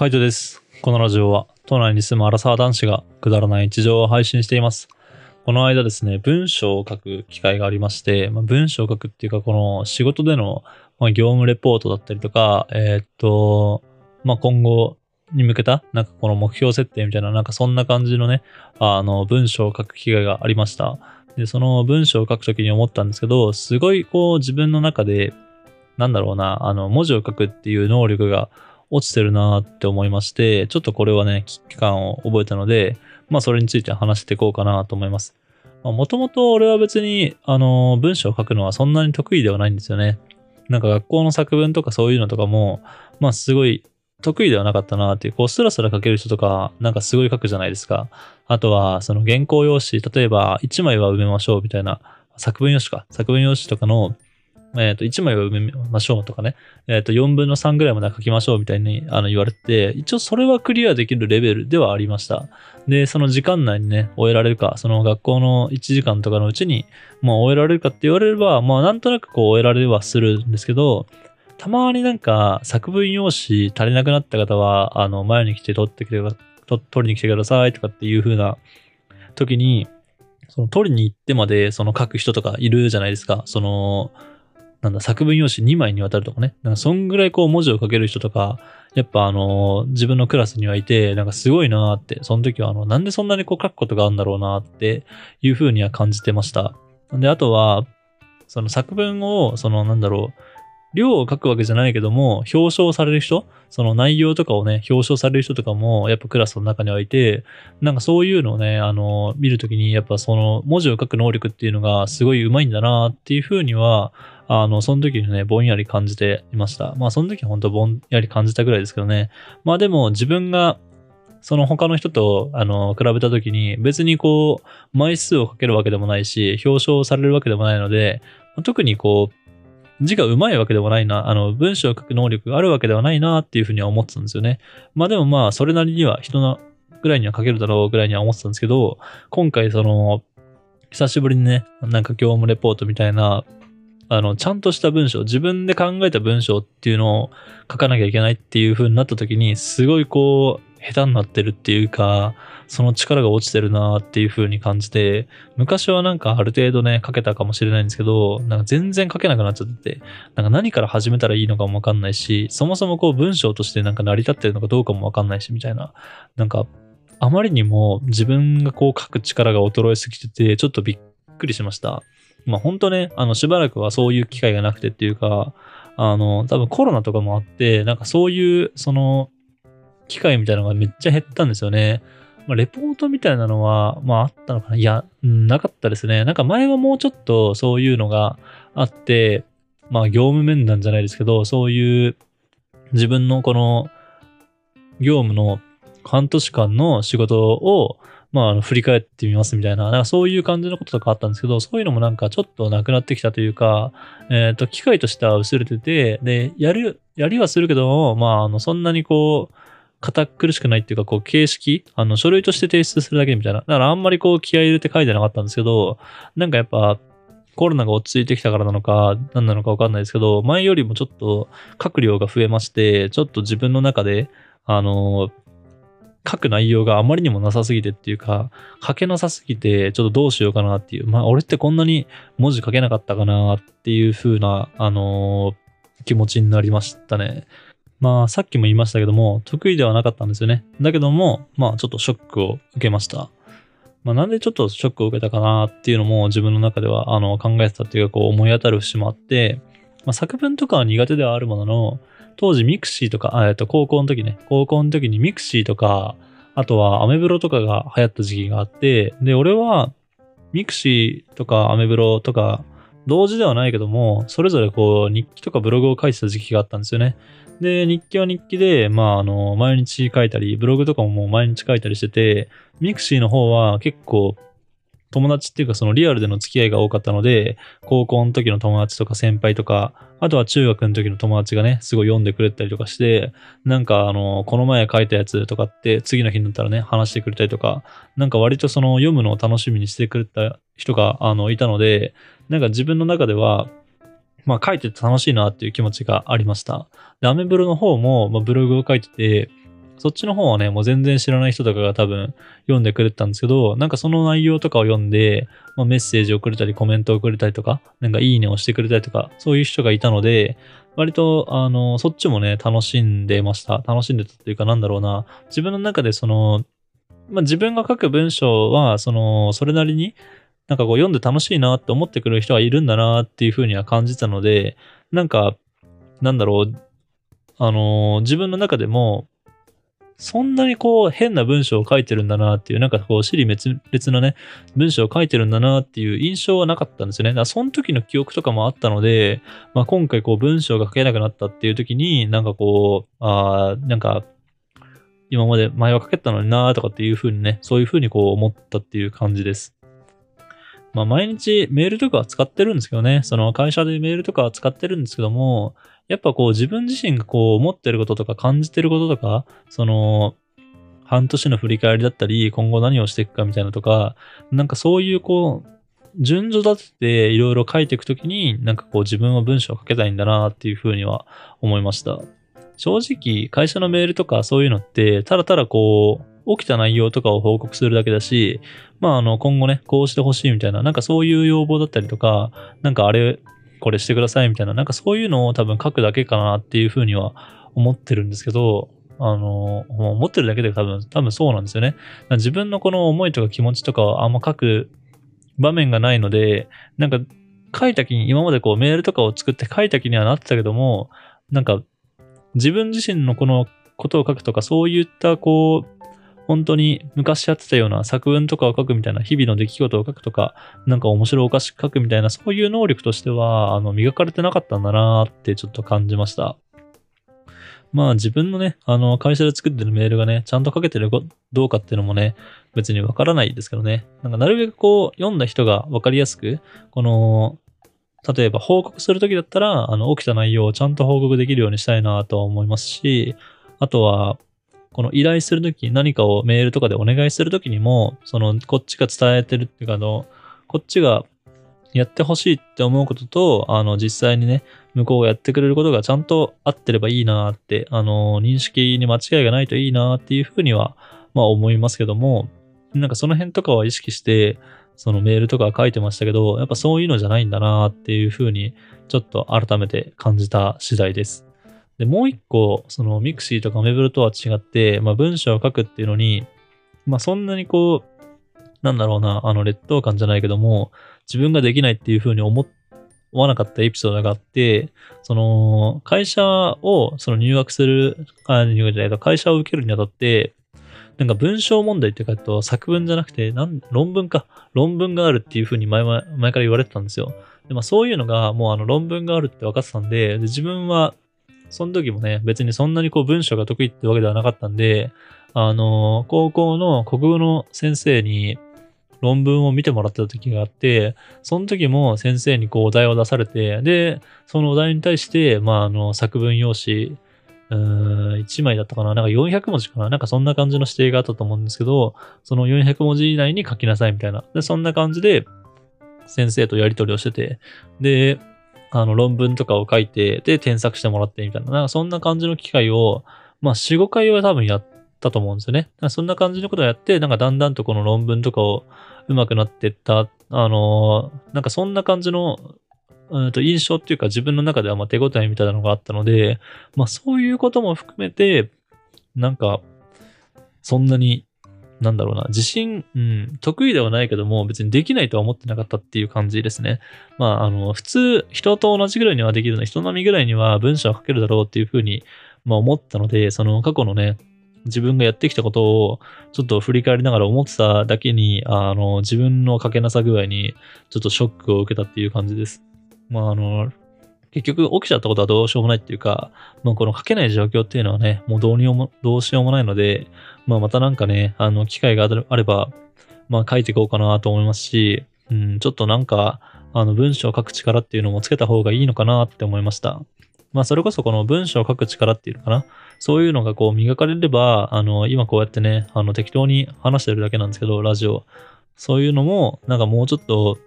カイトです。このラジオは、都内に住むアラサー男子がくだらない日常を配信しています。この間ですね、文章を書く機会がありまして、まあ、文章を書くっていうか、この仕事での、まあ、業務レポートだったりとか、えーっと、まあ、今後に向けた、なんかこの目標設定みたいな、なんかそんな感じのね、あの、文章を書く機会がありました。で、その文章を書くときに思ったんですけど、すごいこう自分の中で、なんだろうな、あの、文字を書くっていう能力が落ちてるなって思いまして、ちょっとこれはね、危機感を覚えたので、まあそれについて話していこうかなと思います。もともと俺は別に、あの、文章を書くのはそんなに得意ではないんですよね。なんか学校の作文とかそういうのとかも、まあすごい得意ではなかったなっていう、こうスラスラ書ける人とか、なんかすごい書くじゃないですか。あとは、その原稿用紙、例えば1枚は埋めましょうみたいな、作文用紙か。作文用紙とかの、えっ、と、1枚は埋めましょうとかね。えっ、と、4分の3ぐらいまで書きましょうみたいにあの言われて、一応それはクリアできるレベルではありました。で、その時間内にね、終えられるか、その学校の1時間とかのうちに、まあ終えられるかって言われれば、まあなんとなくこう終えられはするんですけど、たまになんか作文用紙足りなくなった方は、あの、前に来て取ってきてくだ、と取りに来てくださいとかっていう風な時に、その取りに行ってまでその書く人とかいるじゃないですか。その、なんだ、作文用紙2枚にわたるとかね。なんかそんぐらいこう文字を書ける人とか、やっぱあの、自分のクラスにはいて、なんかすごいなーって、その時はあの、なんでそんなにこう書くことがあるんだろうなーっていう風には感じてました。で、あとは、その作文を、そのなんだろう、量を書くわけじゃないけども、表彰される人その内容とかをね、表彰される人とかも、やっぱクラスの中にはいて、なんかそういうのをね、あの、見るときに、やっぱその文字を書く能力っていうのがすごい上手いんだなっていうふうには、あの、その時にね、ぼんやり感じていました。まあ、その時は本当ぼんやり感じたぐらいですけどね。まあでも自分が、その他の人と、あの、比べた時に、別にこう、枚数を書けるわけでもないし、表彰されるわけでもないので、特にこう、字が上手いわけでもないな、あの、文章を書く能力があるわけではないなっていうふうには思ってたんですよね。まあでもまあ、それなりには人のぐらいには書けるだろうぐらいには思ってたんですけど、今回その、久しぶりにね、なんか業務レポートみたいな、あの、ちゃんとした文章、自分で考えた文章っていうのを書かなきゃいけないっていう風になった時に、すごいこう、下手になってるっていうか、その力が落ちてるなっていう風に感じて、昔はなんかある程度ね、書けたかもしれないんですけど、なんか全然書けなくなっちゃってて、なんか何から始めたらいいのかもわかんないし、そもそもこう文章としてなんか成り立ってるのかどうかもわかんないし、みたいな。なんか、あまりにも自分がこう書く力が衰えすぎてて、ちょっとびっくりしました。まあ本当ね、あのしばらくはそういう機会がなくてっていうか、あの、多分コロナとかもあって、なんかそういう、その、機会みたいなのがめっちゃ減ったんですよね。まあ、レポートみたいなのは、まああったのかな？いや、なかったですね。なんか前はもうちょっとそういうのがあって、まあ業務面談じゃないですけど、そういう自分のこの業務の半年間の仕事を、まあ、あの振り返ってみますみたいな、なんかそういう感じのこととかあったんですけど、そういうのもなんかちょっとなくなってきたというか、えっ、と、機会としては薄れてて、で、やる、やりはするけど、まあ、あの、そんなにこう、堅苦しくないっていうか、こう、形式、あの、書類として提出するだけみたいな。だからあんまりこう、気合入れて書いてなかったんですけど、なんかやっぱ、コロナが落ち着いてきたからなのか、何なのかわかんないですけど、前よりもちょっと書く量が増えまして、ちょっと自分の中で、あの、書く内容があまりにもなさすぎてっていうか、書けなさすぎて、ちょっとどうしようかなっていう。まあ、俺ってこんなに文字書けなかったかなっていう風な、あのー気持ちになりましたね。まあ、さっきも言いましたけども、得意ではなかったんですよね。だけども、まあ、ちょっとショックを受けました。まあ、なんでちょっとショックを受けたかなっていうのも自分の中では、あの、考えてたっていうか、こう思い当たる節もあって、まあ、作文とかは苦手ではあるものの、当時ミクシーとか、えっと、高校の時ね、高校の時にミクシーとか、あとはアメブロとかが流行った時期があって、で、俺はミクシーとかアメブロとか、同時ではないけども、それぞれこう日記とかブログを書いてた時期があったんですよね。で、日記は日記で、まあ、あの、毎日書いたり、ブログとかももう毎日書いたりしてて、ミクシーの方は結構、友達っていうかそのリアルでの付き合いが多かったので、高校の時の友達とか先輩とか、あとは中学の時の友達がね、すごい読んでくれたりとかして、なんかあの、この前書いたやつとかって次の日になったらね、話してくれたりとか、なんか割とその読むのを楽しみにしてくれた人があのいたので、なんか自分の中では、まあ書いてて楽しいなっていう気持ちがありました。で、アメブロの方も、まあ、ブログを書いてて、そっちの方はね、もう全然知らない人とかが多分読んでくれてたんですけど、なんかその内容とかを読んで、まあ、メッセージをくれたり、コメントをくれたりとか、なんかいいねをしてくれたりとか、そういう人がいたので、割と、あの、そっちもね、楽しんでました。楽しんでたっていうか、なんだろうな。自分の中でその、まあ、自分が書く文章は、その、それなりに、なんかこう読んで楽しいなって思ってくる人がいるんだなっていうふうには感じたので、なんか、なんだろう、あの、自分の中でも、そんなにこう変な文章を書いてるんだなっていう、なんかこう、尻滅裂なね、文章を書いてるんだなっていう印象はなかったんですよね。だからその時の記憶とかもあったので、まあ今回こう文章が書けなくなったっていう時に、なんかこう、ああ、なんか、今まで前は書けたのになーとかっていう風にね、そういう風にこう思ったっていう感じです。まあ、毎日メールとかは使ってるんですけどね、その会社でメールとかは使ってるんですけども、やっぱこう自分自身がこう思ってることとか感じてることとか、その、半年の振り返りだったり、今後何をしていくかみたいなとか、なんかそういうこう、順序立てていろいろ書いていくときに、なんかこう自分は文章を書けたいんだなっていうふうには思いました。正直、会社のメールとかそういうのって、ただただこう、起きた内容とかを報告するだけだし、まあ、あの、今後ね、こうしてほしいみたいな、なんかそういう要望だったりとか、なんかあれ、これしてくださいみたいな、なんかそういうのを多分書くだけかなっていうふうには思ってるんですけど、あの、思ってるだけで多分、多分そうなんですよね。自分のこの思いとか気持ちとかをあんま書く場面がないので、なんか書いた気に、今までこうメールとかを作って書いた気にはなってたけども、なんか自分自身のこのことを書くとか、そういったこう、本当に昔やってたような作文とかを書くみたいな日々の出来事を書くとか、なんか面白おかしく書くみたいな、そういう能力としては、あの、磨かれてなかったんだなーってちょっと感じました。まあ自分のね、あの、会社で作ってるメールがね、ちゃんと書けてるかどうかっていうのもね、別にわからないですけどね。なんかなるべくこう、読んだ人がわかりやすく、この、例えば報告するときだったら、あの、起きた内容をちゃんと報告できるようにしたいなとは思いますし、あとは、この依頼するとき、何かをメールとかでお願いするときにも、その、こっちが伝えてるっていうか、あの、こっちがやってほしいって思うことと、あの、実際にね、向こうがやってくれることがちゃんと合ってればいいなって、あの、認識に間違いがないといいなっていうふうには、まあ思いますけども、なんかその辺とかは意識して、そのメールとか書いてましたけど、やっぱそういうのじゃないんだなっていうふうに、ちょっと改めて感じた次第です。で、もう一個、そのミクシーとかアメブロとは違って、まあ文章を書くっていうのに、まあそんなにこう、なんだろうな、あの劣等感じゃないけども、自分ができないっていうふうに思わなかったエピソードがあって、その、会社を、その入学する、あ、入学じゃないと、会社を受けるにあたって、なんか文章問題っていうか、と作文じゃなくて、なん、論文か。論文があるっていうふうに前前前から言われてたんですよ。で、まあそういうのが、もうあの論文があるって分かってたんで、で自分はその時もね、別にそんなにこう文章が得意ってわけではなかったんで、あの、高校の国語の先生に論文を見てもらってた時があって、その時も先生にこうお題を出されて、で、そのお題に対して、まあ、あの、作文用紙、うーん、1枚だったかななんか400文字かななんかそんな感じの指定があったと思うんですけど、その400文字以内に書きなさいみたいな。で、そんな感じで、先生とやり取りをしてて、で、あの、論文とかを書いて、で、添削してもらってみたいな、なんかそんな感じの機会を、まあ、4、5回は多分やったと思うんですよね。そんな感じのことをやって、なんかだんだんとこの論文とかを上手くなってった、あのー、なんかそんな感じの、うんと印象っていうか自分の中ではま手応えみたいなのがあったので、まあそういうことも含めて、なんか、そんなになんだろうな、自信、うん、得意ではないけども、別にできないとは思ってなかったっていう感じですね。まあ、あの、普通、人と同じぐらいにはできるの、人並みぐらいには文章を書けるだろうっていうふうに、まあ思ったので、その過去のね、自分がやってきたことをちょっと振り返りながら思ってただけに、あの、自分の書けなさ具合にちょっとショックを受けたっていう感じです。まあ、あの、結局起きちゃったことはどうしようもないっていうか、まあ、この書けない状況っていうのはね、もうどうにも、どうしようもないので、まあ、またなんかね、あの、機会があれば、まあ、書いていこうかなと思いますし、うん、ちょっとなんか、あの、文章を書く力っていうのもつけた方がいいのかなって思いました。まあ、それこそこの文章を書く力っていうのかな。そういうのがこう磨かれれば、あの、今こうやってね、あの、適当に話してるだけなんですけど、ラジオ。そういうのも、なんかもうちょっと、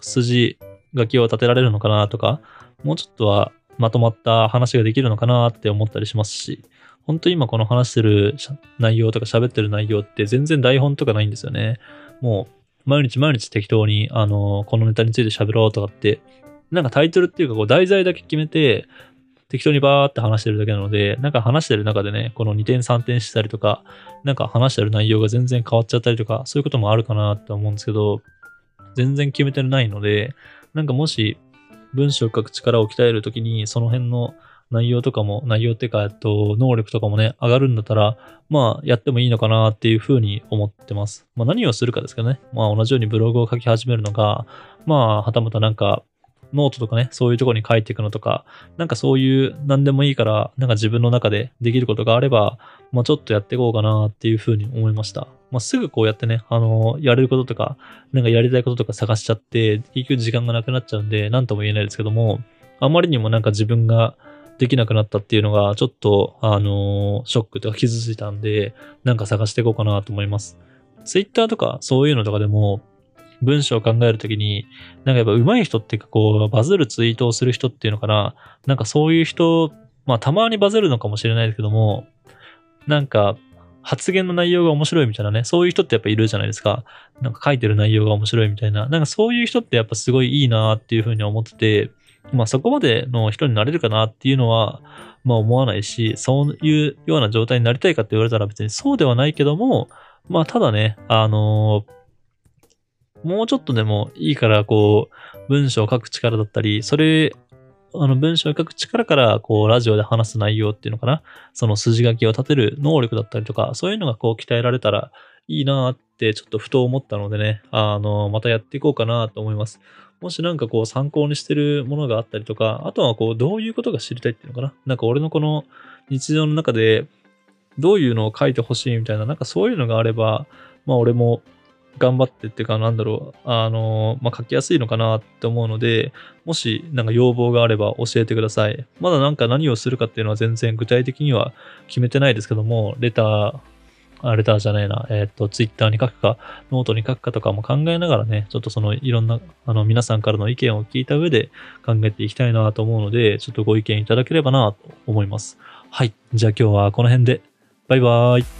筋書きを立てられるのかなとか、もうちょっとは、まとまった話ができるのかなって思ったりしますし、本当に今この話してる内容とか喋ってる内容って全然台本とかないんですよね。もう、毎日毎日適当に、あの、このネタについて喋ろうとかって、なんかタイトルっていうかこう題材だけ決めて、適当にバーって話してるだけなので、なんか話してる中でね、この2点3点したりとか、なんか話してる内容が全然変わっちゃったりとか、そういうこともあるかなって思うんですけど、全然決めてないので、なんかもし文章を書く力を鍛えるときに、その辺の内容とかも、内容っていうか、えっと、能力とかもね、上がるんだったら、まあ、やってもいいのかなっていうふうに思ってます。まあ、何をするかですかね。まあ、同じようにブログを書き始めるのか、まあ、はたまたなんか、ノートとかね、そういうとこに書いていくのとか、なんかそういう何でもいいから、なんか自分の中でできることがあれば、まあちょっとやっていこうかなっていうふうに思いました。まあすぐこうやってね、あの、やれることとか、なんかやりたいこととか探しちゃって、結局時間がなくなっちゃうんで、なんとも言えないですけども、あまりにもなんか自分ができなくなったっていうのが、ちょっと、あのショックとか傷ついたんで、なんか探していこうかなと思います。ツイッターとかそういうのとかでも、文章を考えるときに、なんかやっぱ上手い人っていうかこう、バズるツイートをする人っていうのかな、なんかそういう人、まあたまにバズるのかもしれないですけども、なんか発言の内容が面白いみたいなね、そういう人ってやっぱいるじゃないですか。なんか書いてる内容が面白いみたいな、なんかそういう人ってやっぱすごいいいなっていうふうに思ってて、まあそこまでの人になれるかなっていうのは、まあ思わないし、そういうような状態になりたいかって言われたら別にそうではないけども、まあただね、あのーもうちょっとでもいいから、こう、文章を書く力だったり、それ、あの、文章を書く力から、こう、ラジオで話す内容っていうのかな。その筋書きを立てる能力だったりとか、そういうのがこう、鍛えられたらいいなって、ちょっとふと思ったのでね、あの、またやっていこうかなと思います。もしなんかこう、参考にしてるものがあったりとか、あとはこう、どういうことが知りたいっていうのかな。なんか俺のこの日常の中で、どういうのを書いてほしいみたいな、なんかそういうのがあれば、まあ俺も頑張ってっていうか、なんだろう、あの、まあ、書きやすいのかなって思うので、もしなんか要望があれば教えてください。まだなんか何をするかっていうのは全然具体的には決めてないですけども、レター、あレターじゃないな、えっ、ー、と、ツイッターに書くか、ノートに書くかとかも考えながらね、ちょっとそのいろんな、あの、皆さんからの意見を聞いた上で考えていきたいなと思うので、ちょっとご意見いただければなと思います。はい。じゃあ今日はこの辺で。バイバーイ。